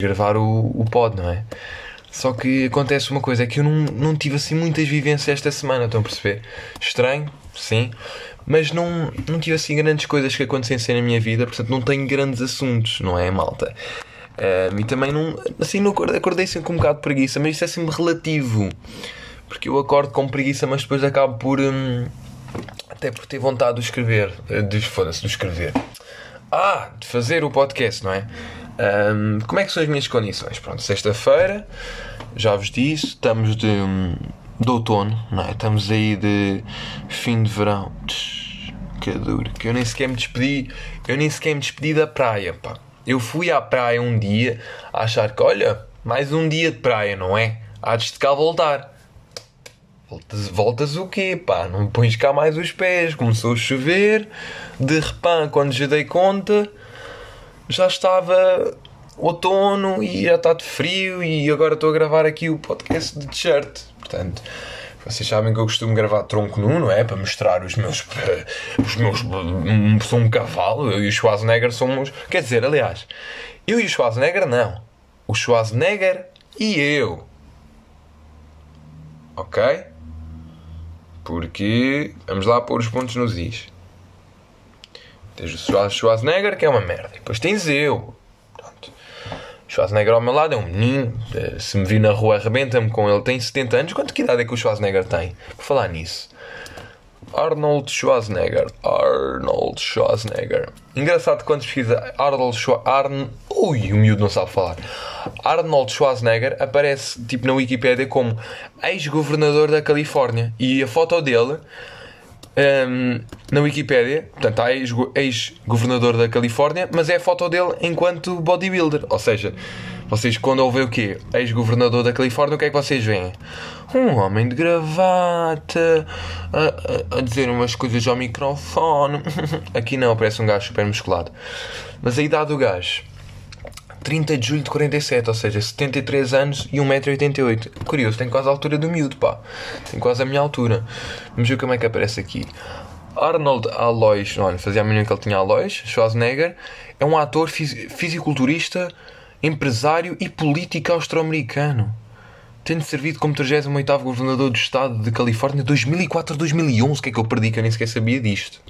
gravar o, o pod, não é? Só que acontece uma coisa, é que eu não, não tive assim muitas vivências esta semana, estão a perceber? Estranho, sim, mas não, não tive assim grandes coisas que acontecessem na minha vida, portanto não tenho grandes assuntos, não é, malta? Um, e também não, assim, não acordei, acordei sempre com um bocado de preguiça, mas isso é sempre relativo, porque eu acordo com preguiça, mas depois acabo por. Hum, até por ter vontade de escrever, de, foda-se, de escrever. Ah, de fazer o podcast, não é? Um, como é que são as minhas condições? Pronto, sexta-feira, já vos disse, estamos de, de outono, não é? Estamos aí de fim de verão. Que duro, que eu nem sequer me despedi, eu nem sequer me despedi da praia, pá. Eu fui à praia um dia a achar que, olha, mais um dia de praia, não é? Há de cá voltar. Voltas, voltas o quê, pá? Não pões cá mais os pés. Começou a chover. De repente, quando já dei conta, já estava outono e já está de frio. E agora estou a gravar aqui o podcast de t-shirt. Portanto, vocês sabem que eu costumo gravar tronco nu, não é? Para mostrar os meus. Os meus. Sou um cavalo. Eu e o Schwarzenegger somos. Quer dizer, aliás, eu e o Schwarzenegger não. O Schwarzenegger e eu. Ok? Porque vamos lá pôr os pontos nos is. Tens o Schwarzenegger, que é uma merda. Depois tens eu. Schwarzenegger ao meu lado é um menino. Eh, se me vir na rua, arrebenta-me com ele. Tem 70 anos. Quanto que idade é que o Schwarzenegger tem? Por falar nisso. Arnold Schwarzenegger. Arnold Schwarzenegger. Engraçado quando pesquisa Arnold Schwarzenegger. Ui, o miúdo não sabe falar. Arnold Schwarzenegger aparece tipo na Wikipedia como ex-governador da Califórnia. E a foto dele um, na Wikipedia, portanto, há ex-governador da Califórnia, mas é a foto dele enquanto bodybuilder. Ou seja, vocês quando ouvem o quê? Ex-governador da Califórnia, o que é que vocês veem? Um homem de gravata a, a, a dizer umas coisas ao microfone. Aqui não, parece um gajo super musculado. Mas a idade do gajo 30 de julho de 47, ou seja, 73 anos e 1,88m. Curioso, tem quase a altura do miúdo, pá. Tem quase a minha altura. Vamos ver como é que aparece aqui. Arnold Alois, olha, fazia a menina que ele tinha Alois, Schwarzenegger, é um ator fisiculturista, empresário e político austro-americano. Tendo servido como 38 governador do estado de Califórnia 2004 2011. O que é que eu perdi que eu nem sequer sabia disto?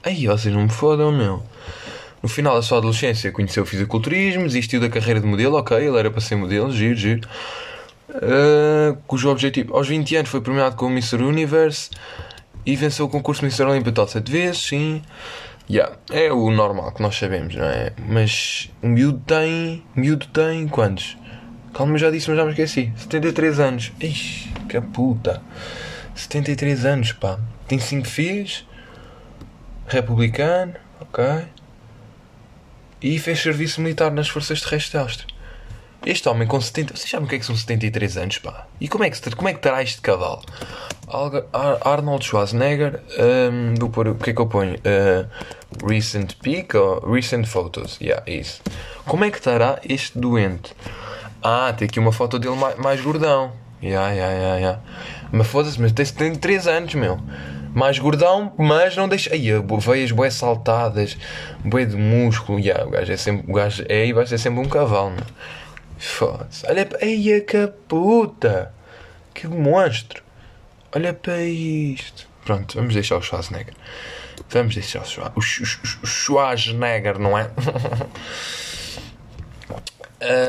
Aí, vocês não me fodam, meu. No final da sua adolescência conheceu o fisiculturismo, desistiu da carreira de modelo, ok, ele era para ser modelo, giro, giro. Uh, cujo objetivo, aos 20 anos, foi premiado como Mr. Universe e venceu o concurso Mr. Olympia tal 7 vezes, sim. Yeah, é o normal que nós sabemos, não é? Mas o miúdo tem. miúdo tem quantos? Calma, eu já disse, mas já me esqueci. 73 anos. Ixi, que puta. 73 anos, pá. Tem 5 filhos. Republicano, ok e fez serviço militar nas forças terrestres. Este homem com 70. Vocês sabem o que é que são 73 anos, pá? E como é que, como é que terá este cavalo? Arnold Schwarzenegger. Um, pôr, o que é que eu ponho? Uh, recent peak ou recent photos? Yeah, isso. Como é que estará este doente? Ah, tem aqui uma foto dele mais, mais gordão. Yeah, yeah, yeah, yeah. Mas foda-se, mas tem 73 anos, meu mais gordão, mas não deixa. Aí, veias boé saltadas, boé de músculo. Yeah, o gajo é sempre. O gajo é e vai ser sempre um cavalo, Foda-se. Olha para. Eia que puta! Que monstro! Olha para isto. Pronto, vamos deixar o Schwarzenegger. Vamos deixar o, Schwarzenegger, não é?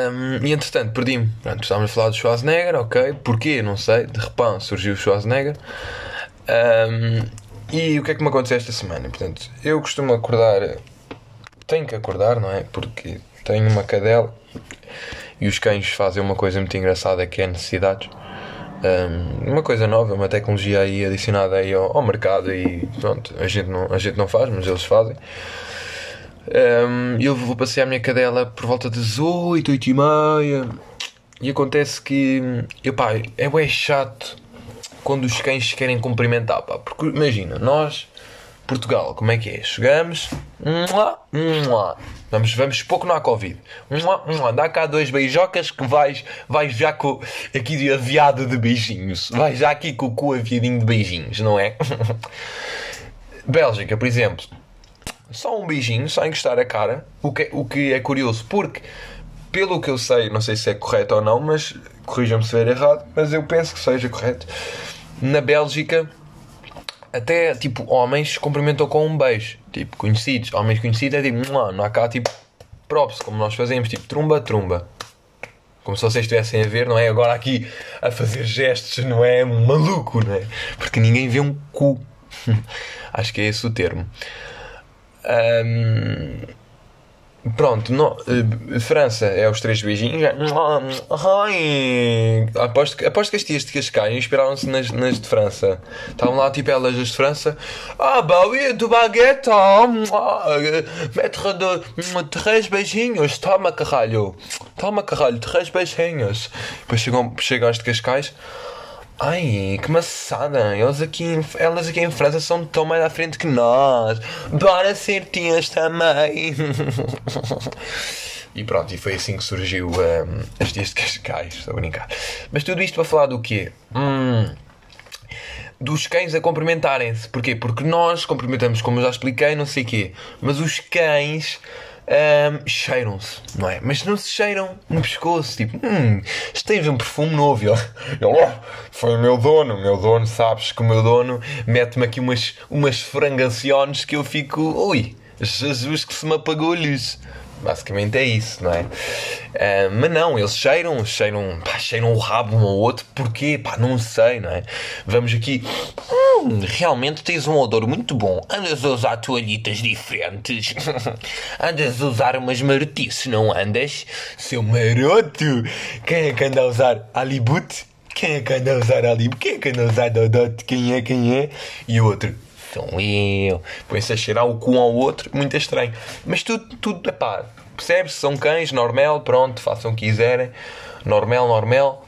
um, e entretanto, perdi-me. Pronto, estávamos a falar do Schwarzenegger, ok. Porquê? Não sei. De repente surgiu o Schwarzenegger. Um, e o que é que me aconteceu esta semana? Portanto, eu costumo acordar, tenho que acordar, não é? Porque tenho uma cadela e os cães fazem uma coisa muito engraçada que é necessidades. Um, uma coisa nova, uma tecnologia aí adicionada aí ao, ao, mercado e pronto, a gente, não, a gente não faz, mas eles fazem. Um, eu vou passear a minha cadela por volta das 8, 8 e meia e acontece que, epá, é bem chato quando os cães querem cumprimentar, pá. Porque imagina, nós, Portugal, como é que é? Chegamos, vamos, vamos pouco não há Covid, dá cá dois beijocas que vais, vais já com aqui de aviado de beijinhos, vais já aqui com o cu aviadinho de beijinhos, não é? Bélgica, por exemplo, só um beijinho, só encostar a cara, o que, o que é curioso, porque pelo que eu sei, não sei se é correto ou não, mas corrijam-me se estiver errado, mas eu penso que seja correto. Na Bélgica, até tipo homens cumprimentam com um beijo, tipo conhecidos, homens conhecidos é tipo, não há cá tipo props, como nós fazemos, tipo trumba, trumba. Como se vocês estivessem a ver, não é? Agora aqui a fazer gestos, não é? Maluco, não é? Porque ninguém vê um cu. Acho que é esse o termo. Um, Pronto, no, uh, França é os três beijinhos. Ai, aposto, aposto que as tias de Cascais inspiraram-se nas, nas de França. Estavam lá, tipo, elas as de França. Ah, bah oui, do baguete, mettre de três beijinhos. Toma, caralho. Toma, caralho, três beijinhos. Depois chegam, chegam as de Cascais. Ai, que maçada! Eles aqui, elas aqui em França são tão mais à frente que nós. Bora ser tias também! e pronto, e foi assim que surgiu um, as tias de Cascais, estou a brincar. Mas tudo isto para falar do quê? Hum, dos cães a cumprimentarem-se. Porquê? Porque nós cumprimentamos, como eu já expliquei, não sei o quê. Mas os cães um, cheiram-se, não é? Mas não se cheiram no pescoço, tipo, hum, tem um perfume novo. Ele, oh, foi o meu dono, o meu dono, sabes que o meu dono mete-me aqui umas, umas frangaciones que eu fico, ui, Jesus que se me apagou a luz. Basicamente é isso, não é? Uh, mas não, eles cheiram, cheiram, pá, cheiram o rabo um ao outro, porquê? Pá, não sei, não é? Vamos aqui. Hum, realmente tens um odor muito bom. Andas a usar toalhitas diferentes. andas a usar umas marotices, não andas? Seu maroto! Quem é que anda a usar Alibut? Quem é que anda a usar Alibut? Quem é que anda a usar Dodot? Quem é, quem é? E o outro, sou eu. Põe-se a cheirar o cu ao outro, muito estranho. Mas tudo, tudo, pá, percebes? São cães, normal, pronto, façam o que quiserem. Normal, normal.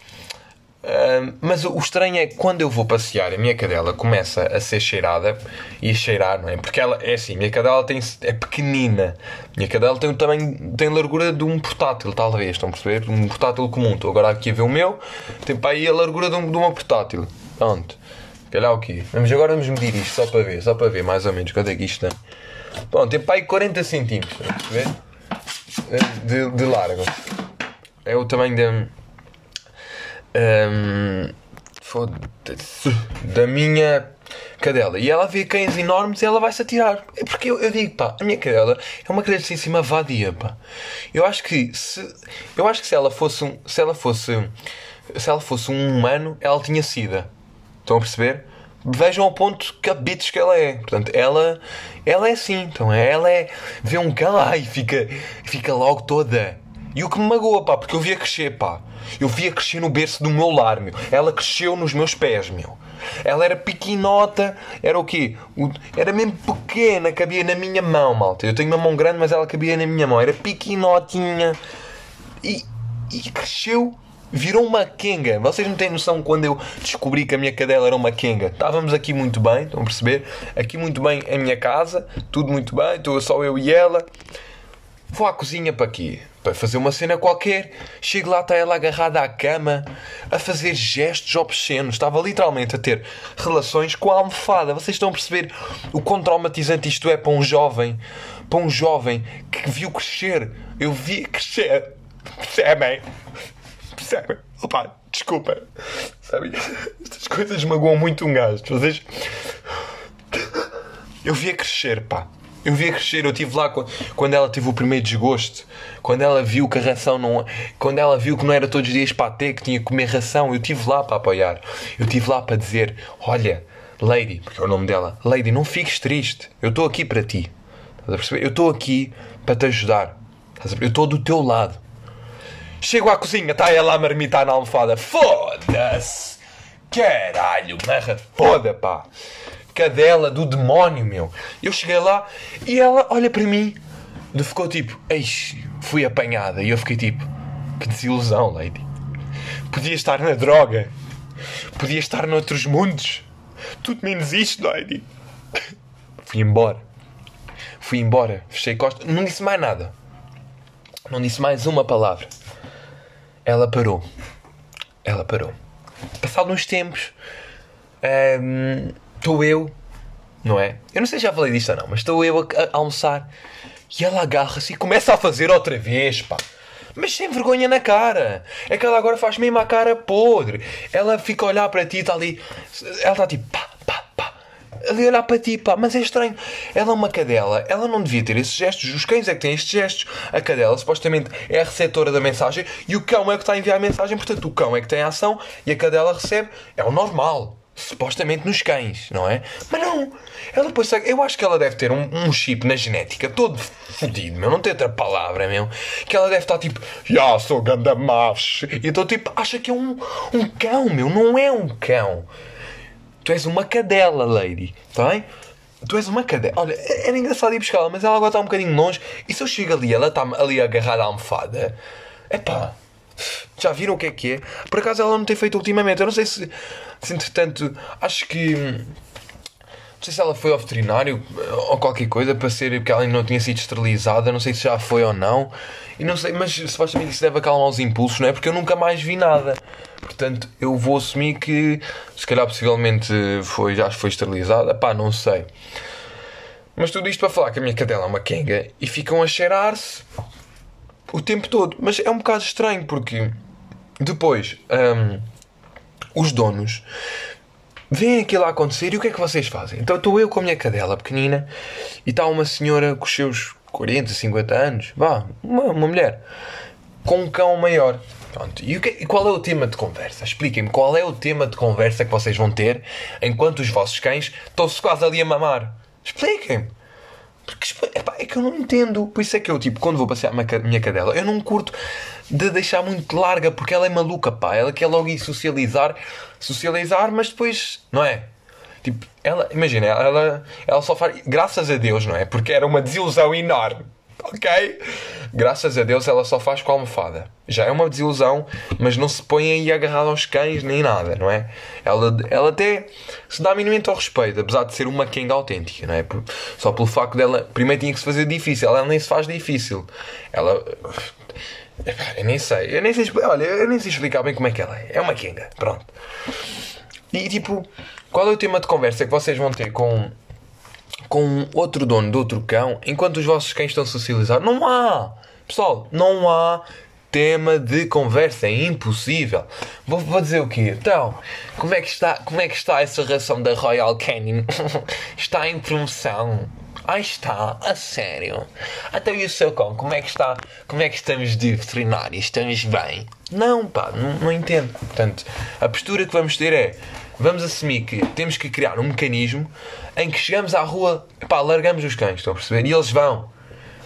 Uh, mas o estranho é que quando eu vou passear, a minha cadela começa a ser cheirada e a cheirar, não é? Porque ela é assim, a minha cadela tem, é pequenina. A minha cadela tem tamanho, tem largura de um portátil, talvez, estão a perceber? Um portátil comum. Estou agora aqui a ver o meu, tem para aí a largura de, um, de uma portátil. Pronto. Calhar o quê? Vamos agora vamos medir isto só para ver, só para ver mais ou menos quanto é que isto tem. Pronto, tem para aí 40 centímetros? De, de largo. É o tamanho da. Um, da minha cadela. E ela vê cães enormes e ela vai-se atirar. É porque eu, eu, digo, pá, a minha cadela é uma criancíssima vadia, pá. Eu acho que se. Eu acho que se ela fosse um. Se ela fosse. Se ela fosse um humano, ela tinha sida. Estão a perceber? Vejam ao ponto que que ela é. Portanto, ela, ela é assim. Então, ela é. Vê um cão lá e fica, fica logo toda. E o que me magoa, pá, porque eu via crescer, pá. Eu via crescer no berço do meu lar, meu. Ela cresceu nos meus pés, meu. Ela era pequenota, era o quê? Era mesmo pequena, cabia na minha mão, malta. Eu tenho uma mão grande, mas ela cabia na minha mão. Era pequenotinha. E, e cresceu virou uma quenga. Vocês não têm noção quando eu descobri que a minha cadela era uma quenga. Estávamos aqui muito bem, estão a perceber? Aqui muito bem a minha casa, tudo muito bem, estou só eu e ela. Vou à cozinha para quê? Para fazer uma cena qualquer. Chego lá, está ela agarrada à cama, a fazer gestos obscenos. Estava literalmente a ter relações com a almofada. Vocês estão a perceber o quão traumatizante isto é para um jovem? Para um jovem que viu crescer. Eu vi crescer. Percebem? Percebem? Opa, desculpa. Sabe? Estas coisas magoam muito um gajo. Vocês. Eu via crescer, pá. Eu via crescer, eu estive lá quando ela teve o primeiro desgosto, quando ela viu que a ração não. Quando ela viu que não era todos os dias para ter, que tinha que comer ração, eu estive lá para apoiar. Eu estive lá para dizer: Olha, Lady, porque é o nome dela, Lady, não fiques triste, eu estou aqui para ti. Estás a perceber? Eu estou aqui para te ajudar. Eu estou do teu lado. Chego à cozinha, está ela a marmitar na almofada. Foda-se! Caralho, marra foda, pá! Cadela do demónio, meu! Eu cheguei lá e ela olha para mim ficou tipo, eis, fui apanhada. E eu fiquei tipo, que desilusão, lady. Podia estar na droga. Podia estar noutros mundos. Tudo menos isto, lady. Fui embora. Fui embora. Fechei costas. Não disse mais nada. Não disse mais uma palavra. Ela parou. Ela parou. Passado uns tempos, estou um, eu, não é? Eu não sei se já falei disto ou não, mas estou eu a, a almoçar e ela agarra-se e começa a fazer outra vez, pá. Mas sem vergonha na cara. É que ela agora faz mesmo a cara podre. Ela fica a olhar para ti e está ali. Ela está tipo pá. Ali olhar para ti, pá. Mas é estranho. Ela é uma cadela. Ela não devia ter esses gestos. Os cães é que têm estes gestos. A cadela supostamente é a receptora da mensagem e o cão é que está a enviar a mensagem. Portanto, o cão é que tem a ação e a cadela recebe. É o normal supostamente nos cães, não é? Mas não, ela depois, eu acho que ela deve ter um, um chip na genética todo fodido, meu, não tem outra palavra, meu, que ela deve estar tipo, já sou ganda macho, e então tipo, acha que é um, um cão, meu, não é um cão. Tu és uma cadela, lady, tá bem? Tu és uma cadela. Olha, era engraçado ir buscá-la, mas ela agora está um bocadinho longe. E se eu chego ali, ela está ali agarrada à almofada. É já viram o que é que é? Por acaso ela não tem feito ultimamente. Eu não sei se, se entretanto, acho que. Não sei se ela foi ao veterinário ou qualquer coisa para ser porque ela ainda não tinha sido esterilizada. Não sei se já foi ou não. E não sei, mas supostamente isso deve acalmar os impulsos, não é? Porque eu nunca mais vi nada. Portanto, eu vou assumir que se calhar possivelmente foi, já foi esterilizada. Pá, não sei. Mas tudo isto para falar que a minha cadela é uma kenga e ficam a cheirar-se o tempo todo. Mas é um bocado estranho porque depois um, os donos veem aquilo a acontecer e o que é que vocês fazem? Então estou eu com a minha cadela pequenina e está uma senhora com os seus 40, 50 anos, vá, uma, uma mulher, com um cão maior. Pronto. E, que, e qual é o tema de conversa? Expliquem-me qual é o tema de conversa que vocês vão ter enquanto os vossos cães estão-se quase ali a mamar. Expliquem-me. Porque epá, é que eu não entendo. Por isso é que eu, tipo, quando vou passear a minha cadela, eu não curto de deixar muito larga, porque ela é maluca, pá. Ela quer logo ir socializar, socializar, mas depois, não é? Tipo, ela, imagina, ela, ela só faz. Graças a Deus, não é? Porque era uma desilusão enorme ok? Graças a Deus ela só faz com a almofada. Já é uma desilusão, mas não se põe aí agarrada aos cães nem nada, não é? Ela, ela até se dá minimamente ao respeito, apesar de ser uma Kenga autêntica, não é? Só pelo facto dela, primeiro tinha que se fazer difícil, ela nem se faz difícil. Ela. Eu nem sei, eu nem sei, olha, eu nem sei explicar bem como é que ela é. É uma Kenga, pronto. E tipo, qual é o tema de conversa que vocês vão ter com com outro dono de outro cão enquanto os vossos cães estão socializar. Não há! Pessoal, não há tema de conversa, é impossível. Vou, vou, dizer o quê? Então, como é que está, como é que está essa ração da Royal Canin? está em promoção. Ah, está, a sério. Até e o seu cão, como é que está? Como é que estamos de veterinário? Estamos bem? Não, pá, não, não entendo. Portanto, a postura que vamos ter é vamos assumir que temos que criar um mecanismo em que chegamos à rua, pá, largamos os cães, estão a perceber? E eles vão,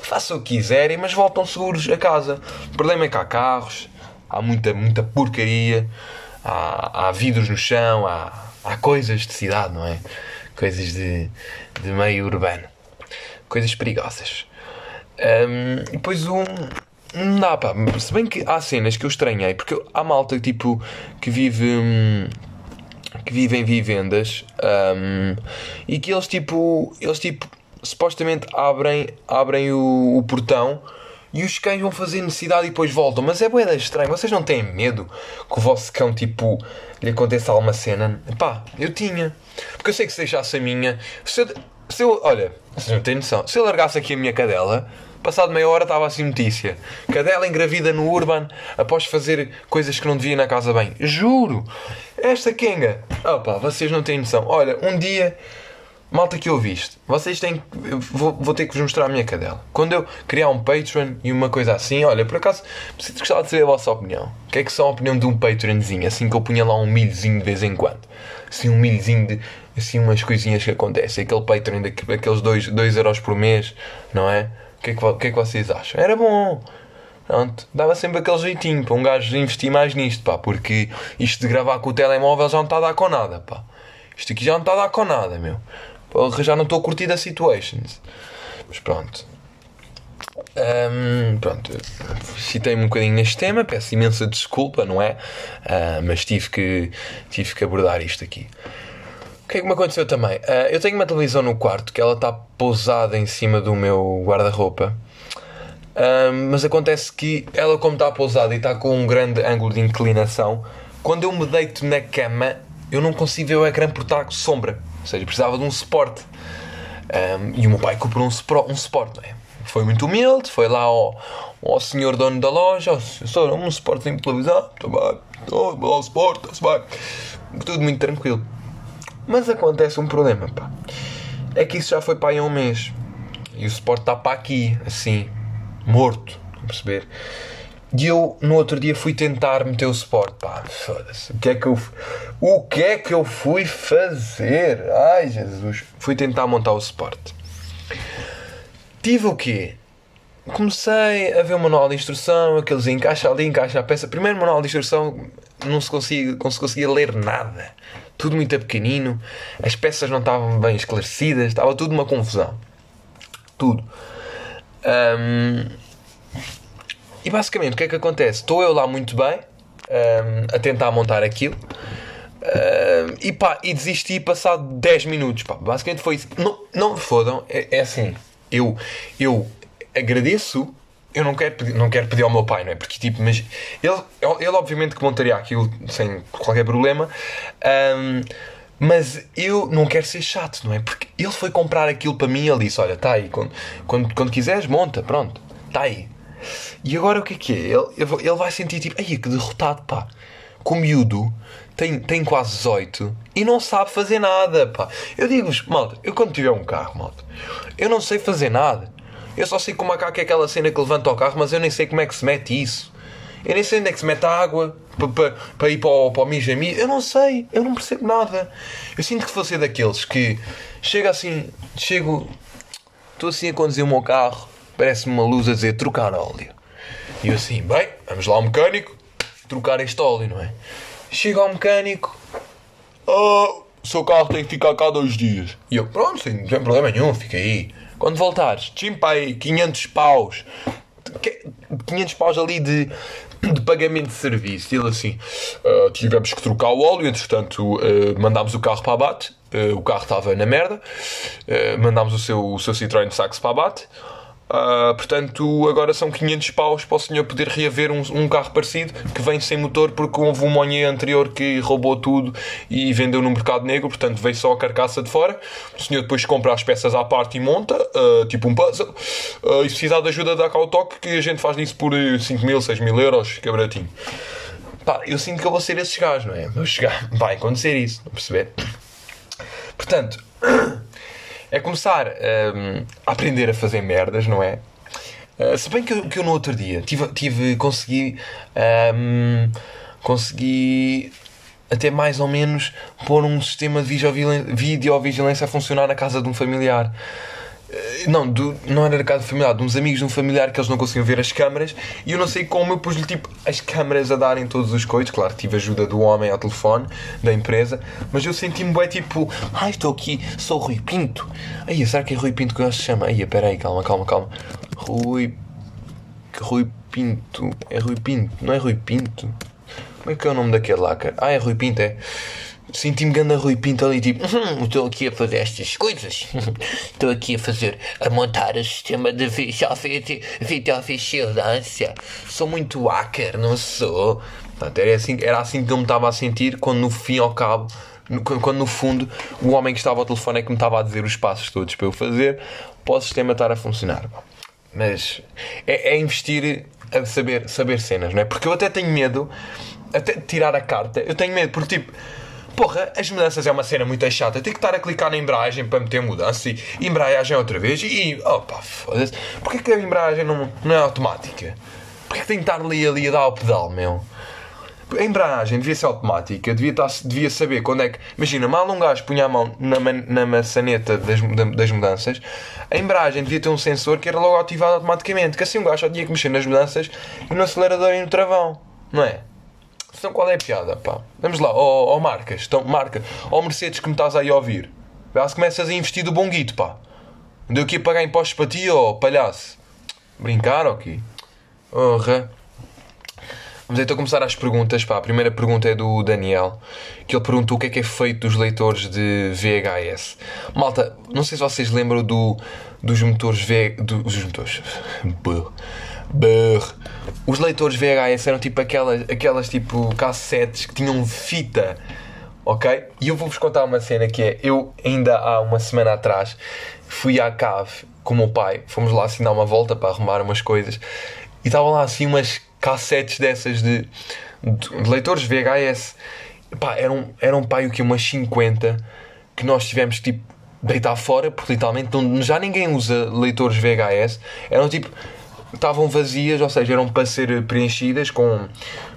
façam o que quiserem, mas voltam seguros a casa. O problema é que há carros, há muita, muita porcaria, há, há vidros no chão, há, há coisas de cidade, não é? Coisas de, de meio urbano, coisas perigosas. Um, depois um. Dá, pá. Se bem que há cenas que eu estranhei, porque há malta tipo que vive. Hum, que vivem em vivendas um, e que eles tipo, eles tipo supostamente abrem, abrem o, o, portão e os cães vão fazer necessidade e depois voltam. Mas é boeda estranho. Vocês não têm medo que o vosso cão tipo lhe aconteça alguma cena? Pá, eu tinha. Porque eu sei que se deixasse a minha. Se eu, se eu olha, vocês não têm noção. Se eu largasse aqui a minha cadela, Passado meia hora estava assim notícia. Cadela engravida no Urban após fazer coisas que não devia na casa bem. Juro! Esta Kenga. Opa, vocês não têm noção. Olha, um dia. Malta que ouviste, vocês têm vou, vou ter que vos mostrar a minha cadela. Quando eu criar um Patreon e uma coisa assim, olha, por acaso, preciso gostar de saber a vossa opinião. O que é que são a opinião de um Patreonzinho? Assim que eu punha lá um milhozinho de vez em quando. Assim, um milhozinho de. Assim, umas coisinhas que acontecem. Aquele Patreon daqueles 2 euros por mês, não é? que, é que, que é que vocês acham? Era bom. Pronto, dava sempre aquele jeitinho para um gajo investir mais nisto, pá, porque isto de gravar com o telemóvel já não está a dar com nada, pá. Isto aqui já não está a dar com nada, meu. Porra, já não estou a curtir a situations. Mas pronto. Um, pronto, citei-me um bocadinho neste tema, peço imensa desculpa, não é? Uh, mas tive que, tive que abordar isto aqui. O que é que me aconteceu também? Uh, eu tenho uma televisão no quarto que ela está pousada em cima do meu guarda-roupa. Uh, mas acontece que ela, como está pousada e está com um grande ângulo de inclinação, quando eu me deito na cama, eu não consigo ver o ecrã por estar sombra. Ou seja, precisava de um suporte. Um, e o meu pai comprou um, um suporte, não é? Foi muito humilde, foi lá ao, ao senhor dono da loja, oh, senhor, um Sporting televisão, está bem, oh, bom Sport, está bem. Tudo muito tranquilo. Mas acontece um problema, pá. É que isso já foi para aí um mês. E o Sport está para aqui, assim, morto, a perceber? E eu no outro dia fui tentar meter o Sport, pá, foda-se. O que é que eu O que é que eu fui fazer? Ai, Jesus. Fui tentar montar o Sport. Tive o quê? Comecei a ver o manual de instrução, aqueles encaixa ali, encaixa a peça. Primeiro manual de instrução não se conseguia, não se conseguia ler nada. Tudo muito pequenino, as peças não estavam bem esclarecidas, estava tudo uma confusão. Tudo. Um, e basicamente o que é que acontece? Estou eu lá muito bem um, a tentar montar aquilo. E pá, e desisti passado 10 minutos. Pá. Basicamente foi isso. Não, não me fodam, é, é assim. Eu, eu agradeço eu não quero pedir, não quero pedir ao meu pai, não é? Porque tipo, mas ele, ele obviamente que montaria aquilo sem qualquer problema, um, mas eu não quero ser chato, não é? Porque ele foi comprar aquilo para mim e ele disse: Olha, está aí, quando, quando, quando quiseres, monta, pronto, está aí. E agora o que é que é? Ele, ele vai sentir tipo, ai que derrotado, pá. Com miúdo tem, tem quase 18 e não sabe fazer nada, pá. Eu digo-vos, malta, eu quando tiver um carro, malta, eu não sei fazer nada. Eu só sei como é que é aquela cena que levanta o carro, mas eu nem sei como é que se mete isso. Eu nem sei onde é que se mete a água para, ir para o, para o Mijami. Eu não sei, eu não percebo nada. Eu sinto que vou ser daqueles que chega assim, chego, estou assim a conduzir o meu carro, parece-me uma luz a dizer trocar óleo. E eu assim, bem, vamos lá ao mecânico, trocar este óleo, não é? Chega ao mecânico, oh, seu carro tem que ficar cá dois dias. E eu, pronto, sem, sem problema nenhum, fica aí. Quando voltares, chimpa aí 500 paus. 500 paus ali de, de pagamento de serviço. E ele assim, uh, tivemos que trocar o óleo, entretanto uh, mandámos o carro para abate. Uh, o carro estava na merda. mandámos o seu, o seu Citroën Saxo para abate. Uh, portanto, agora são 500 paus para o senhor poder reaver um, um, carro parecido que vem sem motor porque houve um Monnier anterior que roubou tudo e vendeu no mercado negro, portanto veio só a carcaça de fora. O senhor depois compra as peças à parte e monta, uh, tipo um puzzle. Uh, e se precisar de ajuda, o toque que a gente faz isso por 5 mil, 6 mil euros, que é baratinho. Pá, eu sinto que eu vou ser esses gajos, não é? Vou chegar, vai acontecer isso, não perceber? Portanto é começar um, a aprender a fazer merdas, não é? Uh, se bem que eu, que eu no outro dia tive, tive consegui um, consegui até mais ou menos pôr um sistema de videovigilância a funcionar na casa de um familiar. Eh, não, do, não era da casa familiar, de uns amigos de um familiar que eles não conseguiam ver as câmaras e eu não sei como eu pus-lhe tipo as câmaras a darem todos os coitos. Claro, tive ajuda do homem ao telefone da empresa, mas eu senti-me bem tipo, ai estou aqui, sou Rui Pinto. Aí, será que é Rui Pinto que ele se chama? Aí, espera aí, calma, calma, calma. Rui. Rui Pinto. É Rui Pinto, não é Rui Pinto? Como é que é o nome daquele lá, cara? Ah, é Rui Pinto, é. Senti-me ganda Rui Pinto ali, tipo, hum, estou aqui a fazer estas coisas. Estou aqui a fazer, a montar o sistema de videovigilância. Sou muito hacker, não sou. Portanto, era assim, era assim que eu me estava a sentir quando no fim ao cabo, quando no fundo o homem que estava ao telefone é que me estava a dizer os passos todos para eu fazer para o sistema estar a funcionar. Mas é, é investir a saber, saber cenas, não é? Porque eu até tenho medo, até de tirar a carta, eu tenho medo, porque tipo Porra, as mudanças é uma cena muito chata. Tem que estar a clicar na embreagem para meter mudança e embreagem outra vez e. Opa, foda-se. Porquê que a embreagem não, não é automática? Porquê que tem que estar ali, ali a dar o pedal, meu? A embreagem devia ser automática, devia, estar, devia saber quando é que. Imagina, mal um gajo punha a mão na, na maçaneta das, das mudanças, a embreagem devia ter um sensor que era logo ativado automaticamente. Que assim um gajo só tinha que mexer nas mudanças e no acelerador e no travão, não é? Então qual é a piada, pá? Vamos lá, ó oh, oh, marcas, então, marca, ó oh, Mercedes que me estás aí a ouvir. Vê se começas a investir do bom guito, pá. Andeu aqui a pagar impostos para ti, ó oh, palhaço. Brincar, ok? Honra. Vamos então começar as perguntas, pá. A primeira pergunta é do Daniel, que ele perguntou o que é que é feito dos leitores de VHS. Malta, não sei se vocês lembram do, dos motores V... Dos motores... Brr. Os leitores VHS eram tipo aquelas, aquelas tipo cassetes que tinham fita ok? E eu vou-vos contar uma cena que é: eu ainda há uma semana atrás fui à cave com o meu pai, fomos lá assim dar uma volta para arrumar umas coisas e estavam lá assim umas cassetes dessas de, de leitores VHS. Pá, eram, eram pai o que? Umas 50 que nós tivemos tipo deitar fora, porque literalmente não, já ninguém usa leitores VHS. Eram tipo estavam vazias, ou seja, eram para ser preenchidas com,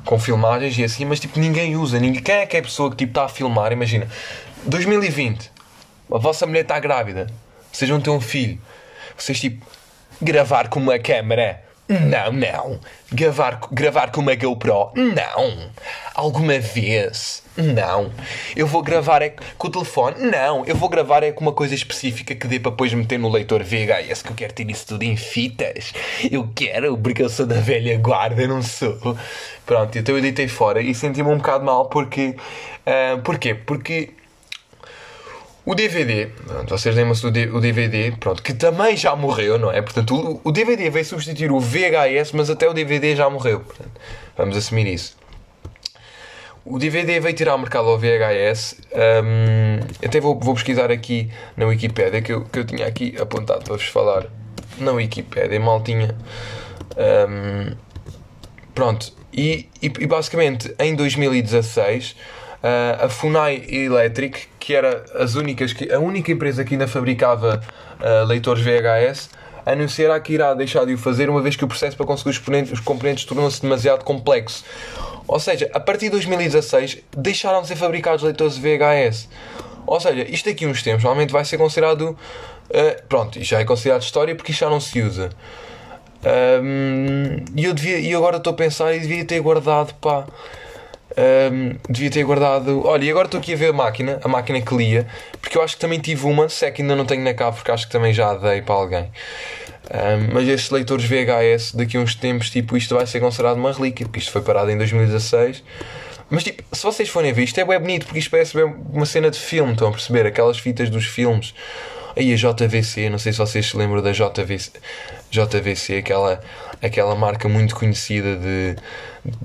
com filmagens e assim, mas tipo ninguém usa. Ninguém, quem é que é a pessoa que tipo, está a filmar? Imagina, 2020, a vossa mulher está grávida, vocês vão ter um filho, vocês tipo, gravar com uma câmera não, não. Gravar, gravar com uma GoPro? Não. Alguma vez? Não. Eu vou gravar é com o telefone? Não. Eu vou gravar é com uma coisa específica que dê para depois meter no leitor VHS, que eu quero ter isso tudo em fitas. Eu quero, porque eu sou da velha guarda, não sou. Pronto, então eu deitei fora e senti-me um bocado mal porque... Uh, porquê? Porque o DVD, vocês lembram-se do DVD, pronto, que também já morreu, não é? Portanto, o, DVD veio substituir o VHS, mas até o DVD já morreu. Portanto, vamos assumir isso. O DVD veio tirar ao mercado ao VHS. Um, até vou, vou, pesquisar aqui na Wikipedia, que eu, que eu tinha aqui apontado para vos falar na Wikipedia, mal tinha. Um, pronto, e, e, e basicamente em 2016 uh, a Funai Electric, que era as únicas que, a única empresa que ainda fabricava uh, leitores VHS, anunciará que irá deixar de o fazer uma vez que o processo para conseguir os componentes, os componentes tornou-se demasiado complexo. Ou seja, a partir de 2016 deixaram de ser fabricados leitores VHS. Ou seja, isto aqui uns tempos normalmente vai ser considerado. Uh, pronto, isto já é considerado história porque isto já não se usa. Um, e eu, devia, e agora estou a pensar e devia ter guardado pá, um, devia ter guardado. Olha, e agora estou aqui a ver a máquina, a máquina que lia, porque eu acho que também tive uma, se é que ainda não tenho na cave, porque acho que também já a dei para alguém. Um, mas estes leitores VHS, daqui a uns tempos, tipo, isto vai ser considerado uma relíquia, porque isto foi parado em 2016. Mas tipo, se vocês forem ver, isto é bem bonito, porque isto parece bem uma cena de filme, estão a perceber? Aquelas fitas dos filmes. Aí a JVC, não sei se vocês se lembram da JVC, JVC aquela, aquela marca muito conhecida de,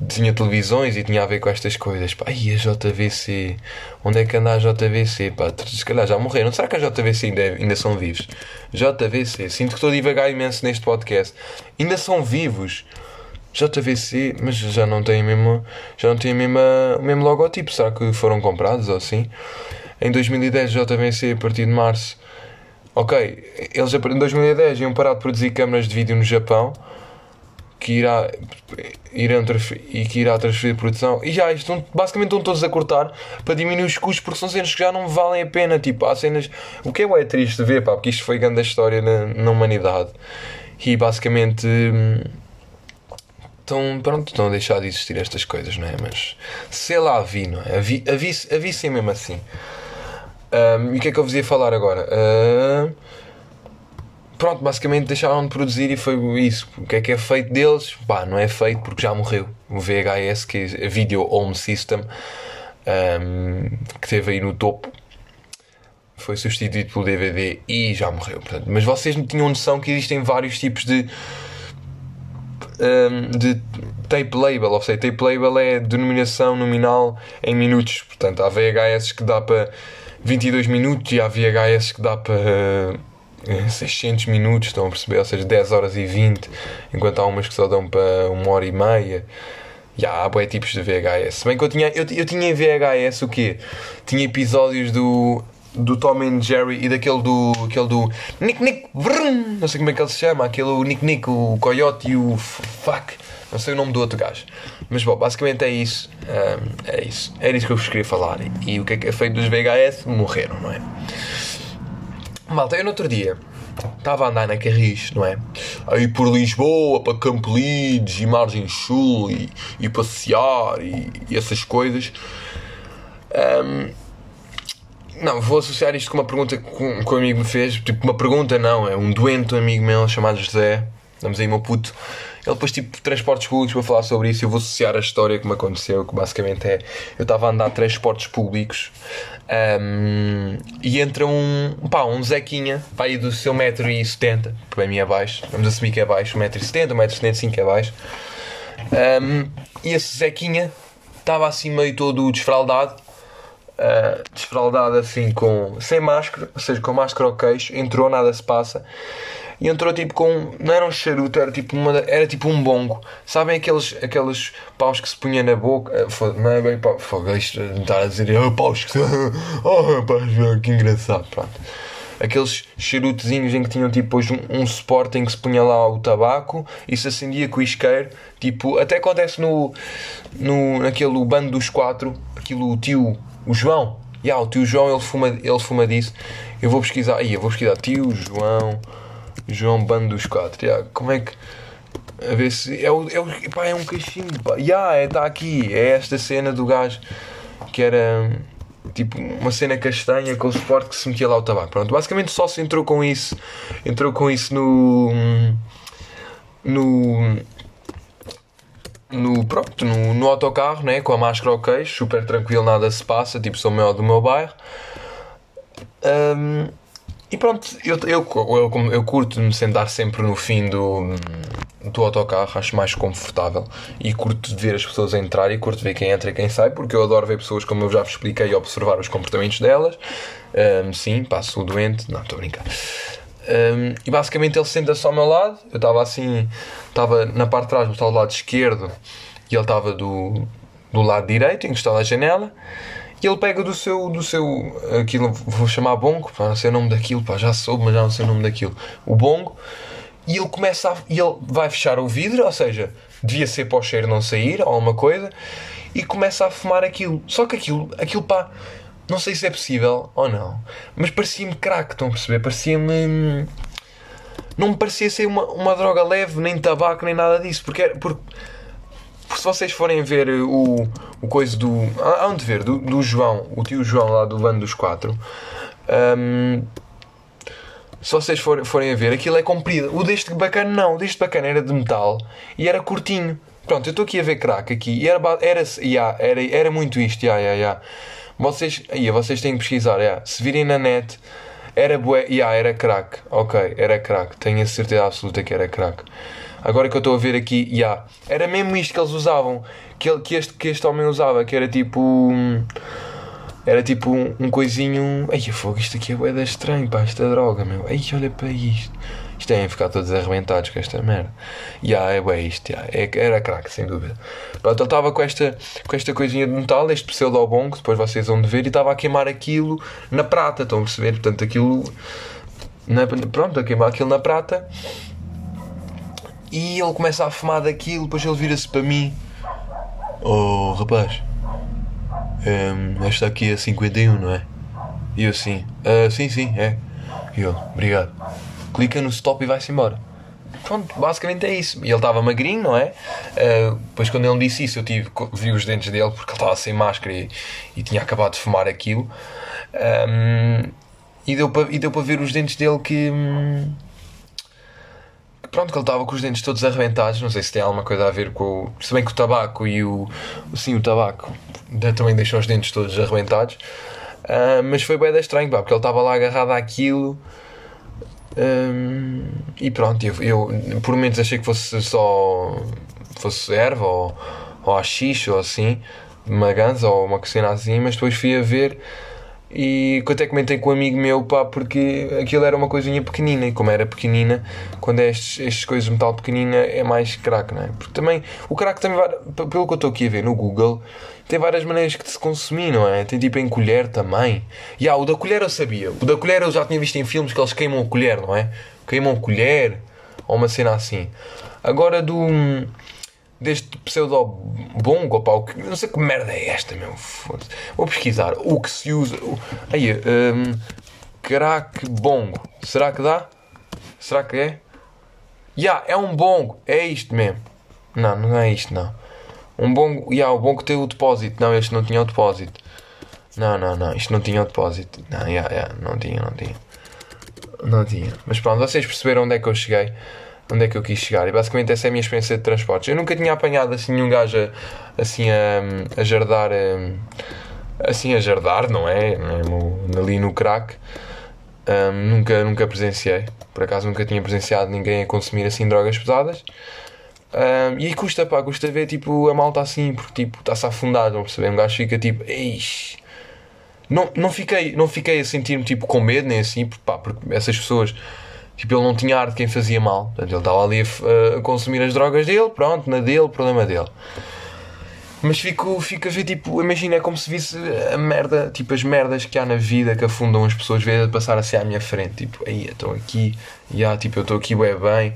tinha televisões e tinha a ver com estas coisas. Pá, e a JVC? Onde é que anda a JVC? Pá, se calhar já morreram. Será que a JVC ainda, ainda são vivos? JVC, sinto que estou a divagar imenso neste podcast. Ainda são vivos. JVC, mas já não tem mesmo, já não tem mesmo, o mesmo logotipo. Será que foram comprados ou assim? Em 2010, JVC, a partir de março. Ok, eles em 2010 iam parar de produzir câmaras de vídeo no Japão que irá, irão e que irá transferir produção. E já estão, basicamente estão todos a cortar para diminuir os custos porque são cenas que já não valem a pena. Tipo, há cenas. O que é, é triste de ver, pá, porque isto foi grande história na, na humanidade. E basicamente. Estão, pronto, estão a deixar de existir estas coisas, não é? Mas sei lá, vi, não é? A vi, a vi, a vi sim mesmo assim. Um, e o que é que eu vos ia falar agora? Uh, pronto, basicamente deixaram de produzir e foi isso. O que é que é feito deles? Pá, não é feito porque já morreu. O VHS, que é Video Home System, um, que teve aí no topo, foi substituído pelo DVD e já morreu. Portanto, mas vocês não tinham noção que existem vários tipos de. Um, de tape label, ou seja, tape label é denominação nominal em minutos. Portanto, há VHS que dá para 22 minutos e há VHS que dá para 600 minutos, estão a perceber? Ou seja, 10 horas e 20, enquanto há umas que só dão para uma hora e meia. Já, há bué tipos de VHS. Se bem que eu tinha, eu, eu tinha em VHS o quê? Tinha episódios do, do Tom and Jerry e daquele do, aquele do Nick Nick Vrum, não sei como é que ele se chama, aquele o Nick Nick, o Coyote e o Fuck, não sei o nome do outro gajo. Mas bom, basicamente é isso. Um, é isso. Era isso que eu vos queria falar. E o que é que é feito dos VHS? Morreram, não é? Malta, eu no outro dia estava a andar na Carris, não é? Aí por Lisboa, para Campo Lides e Margem Sul e, e passear e, e, essas coisas. Um, não, vou associar isto com uma pergunta que, que um amigo me fez. Tipo, uma pergunta não, é um doente amigo meu chamado José. Damos aí, meu puto. Ele depois, tipo, transportes públicos para falar sobre isso. Eu vou associar a história que me aconteceu, que basicamente é: eu estava a andar transportes públicos um, e entra um, pá, um Zequinha, pá, aí do seu 1,70m, para mim é baixo, vamos assumir que é baixo, 1,70m, 1,75m é baixo. Um, e esse Zequinha estava assim meio todo desfraldado uh, desfraldado assim, com, sem máscara, ou seja, com máscara ao queixo, entrou, nada se passa. E entrou tipo com. Não era um charuto, era tipo, uma, era tipo um bongo. Sabem aqueles, aqueles paus que se punha na boca? Eh, não é bem pau. Fogo, estar a dizer. Oh, paus que. Oh, rapaz, que engraçado. Pronto aqueles charutezinhos em que tinham tipo depois um, um suporte em que se punha lá o tabaco e se acendia com o isqueiro. Tipo, até acontece no, no naquele bando dos quatro, aquilo o tio, o João. Yeah, o tio João ele fuma, ele fuma disso. Eu vou pesquisar. Aí, eu vou pesquisar. Tio João. João Quatro. Yeah, como é que. A ver se. É, o, é, o, é um cachimbo. Pá. Yeah, é, tá aqui. É esta cena do gajo que era tipo uma cena castanha com o suporte que se metia lá o tabaco. Pronto, basicamente só se entrou com isso, entrou com isso no no no, pronto, no, no autocarro, né, com a máscara ao queixo, super tranquilo, nada se passa, tipo, sou maior do meu bairro. Um, e pronto, eu, eu, eu, eu curto-me sentar sempre no fim do, do autocarro, acho mais confortável e curto de ver as pessoas entrar e curto de ver quem entra e quem sai, porque eu adoro ver pessoas, como eu já vos expliquei, observar os comportamentos delas. Um, sim, passo o doente, não, estou a brincar. Um, e basicamente ele senta-se ao meu lado, eu estava assim, estava na parte de trás, estava do lado esquerdo e ele estava do, do lado direito, encostado à janela. E ele pega do seu, do seu, aquilo, vou chamar bongo, pá, não sei o nome daquilo, pá, já soube, mas já não sei o nome daquilo. O bongo, e ele começa a, e ele vai fechar o vidro, ou seja, devia ser para o cheiro não sair ou alguma coisa, e começa a fumar aquilo. Só que aquilo, aquilo pá, não sei se é possível ou não, mas parecia-me crack, estão a perceber? Parecia-me. Não me parecia ser uma, uma droga leve, nem tabaco, nem nada disso, porque, porque, porque se vocês forem ver o, o coisa do. Onde ver? Do, do João, o tio João lá do bando dos quatro. Um, se vocês forem, forem ver, aquilo é comprido. O deste bacana não, o deste bacana era de metal e era curtinho. Pronto, eu estou aqui a ver crack aqui e era, era, yeah, era, era muito isto, yeah, yeah, yeah. Vocês, yeah, vocês têm que pesquisar, yeah. se virem na net, era bué, yeah, era crack, ok, era crack, tenho a certeza absoluta que era crack. Agora que eu estou a ver aqui, yeah, era mesmo isto que eles usavam, que, que, este, que este homem usava, que era tipo. Hum, era tipo um, um coisinho. Ai, fogo, isto aqui é boeda estranho, pá, esta droga, meu. Ai, olha para isto. Isto é ficar todos arrebentados com esta merda. Ya, yeah, é bem isto, yeah. é, era craque, sem dúvida. Pronto, ele estava com esta, com esta coisinha de metal, este pseudo que depois vocês vão ver, e estava a queimar aquilo na prata, estão a perceber? Portanto, aquilo. Na, pronto, a queimar aquilo na prata. E ele começa a fumar daquilo, depois ele vira-se para mim. Oh, rapaz um, esta aqui é 51, não é? E eu assim, uh, sim, sim, é. E eu, obrigado. Clica no stop e vai-se embora. Pronto, basicamente é isso. E ele estava magrinho, não é? Uh, depois, quando ele me disse isso, eu tive, vi os dentes dele porque ele estava sem máscara e, e tinha acabado de fumar aquilo. Um, e deu para ver os dentes dele que. Hum, pronto, que ele estava com os dentes todos arrebentados. Não sei se tem alguma coisa a ver com o. Se bem que o tabaco e o. Sim, o tabaco também deixou os dentes todos arrebentados. Uh, mas foi bem estranho, pá, porque ele estava lá agarrado àquilo. Um, e pronto, eu, eu por momentos achei que fosse só. fosse erva ou, ou ou assim, uma ganza ou uma cocina assim, mas depois fui a ver e que até comentei com um amigo meu, pá, porque aquilo era uma coisinha pequenina, e como era pequenina, quando é estes, estes coisas de metal pequenina é mais crack, não é? Porque também, o crack também, pelo que eu estou aqui a ver no Google, tem várias maneiras que se consumir, não é? Tem tipo em colher também. E ah, o da colher eu sabia, o da colher eu já tinha visto em filmes que eles queimam a colher, não é? Queimam a colher, ou uma cena assim. Agora do deste pseudo bongo, pá, o que, não sei que merda é esta, meu. Vou pesquisar o que se usa. Aí, um, crack bongo. Será que dá? Será que é? Ya, yeah, é um bongo. É isto mesmo. Não, não é isto, não. Um bongo. Ya, yeah, o bongo tem o depósito. Não, este não tinha o depósito. Não, não, não. Isto não tinha o depósito. Não, ya, yeah, ya. Não tinha, não tinha. Não tinha. Mas pronto, vocês perceberam onde é que eu cheguei onde é que eu quis chegar. E basicamente essa é a minha experiência de transportes. Eu nunca tinha apanhado assim nenhum gajo a, assim a, a jardar, a, assim a jardar, não é? é ali no crack. Um, nunca, nunca presenciei. Por acaso nunca tinha presenciado ninguém a consumir assim drogas pesadas. Um, e custa, pá, custa ver tipo a malta assim, porque tipo está-se a afundar, não perceber? Um gajo fica tipo, eixe, não, não, fiquei, não fiquei a sentir-me tipo com medo nem assim, porque, pá, porque essas pessoas. Tipo, ele não tinha ar de quem fazia mal. Portanto, ele estava ali a, a consumir as drogas dele, pronto, na dele, problema dele. Mas fico, fico a ver, tipo, imagina, é como se visse a merda, tipo, as merdas que há na vida que afundam as pessoas, ver passar assim à minha frente, tipo, aí, estou aqui, e ah, tipo, eu estou aqui bem, bem,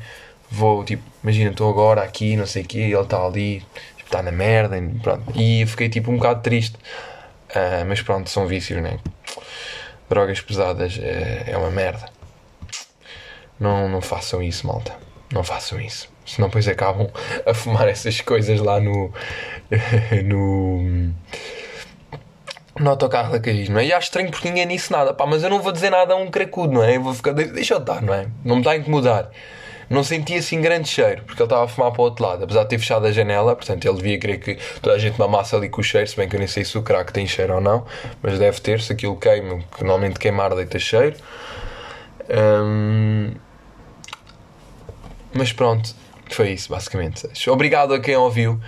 vou, tipo, imagina, estou agora aqui, não sei o quê, ele está ali, tipo, está na merda, e pronto. E eu fiquei, tipo, um bocado triste. Uh, mas pronto, são vícios, né? Drogas pesadas é, é uma merda. Não, não façam isso, malta. Não façam isso. Senão depois acabam a fumar essas coisas lá no. no. no autocarro da Caís, não é? E acho estranho porque ninguém disse nada, pá, mas eu não vou dizer nada a um cracudo, não é? Eu vou ficar. Deixa eu estar, não é? Não me está a incomodar. Não senti assim grande cheiro, porque ele estava a fumar para o outro lado, apesar de ter fechado a janela, portanto ele devia querer que toda a gente mamasse ali com o cheiro, se bem que eu nem sei se o crack tem cheiro ou não, mas deve ter, se aquilo queima, que normalmente queimar deita cheiro. Hum... Mas pronto, foi isso, basicamente. Obrigado a quem ouviu.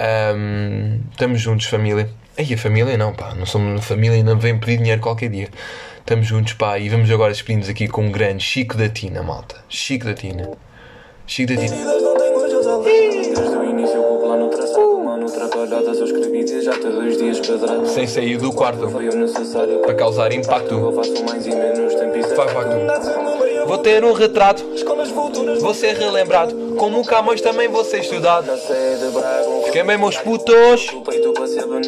Um, estamos juntos, família. Aí a família não, pá, não somos família e não vem pedir dinheiro qualquer dia. Estamos juntos, pá, e vamos agora despedir-nos aqui com um grande Chico da Tina, malta. Chico da Tina. Chico da Tina. Sem sair do quarto para causar impacto. Vai, vai, Vou ter um retrato, vou ser relembrado. Como o Camões também vou ser estudado. Fiquem bem, meus putos.